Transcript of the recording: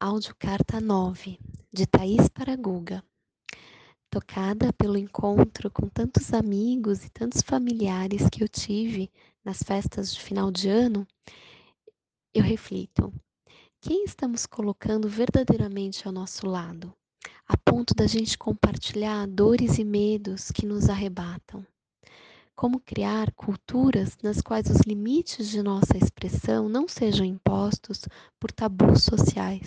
Áudio Carta 9, de Thaís Paraguga. Tocada pelo encontro com tantos amigos e tantos familiares que eu tive nas festas de final de ano, eu reflito: quem estamos colocando verdadeiramente ao nosso lado, a ponto da gente compartilhar dores e medos que nos arrebatam? Como criar culturas nas quais os limites de nossa expressão não sejam impostos por tabus sociais?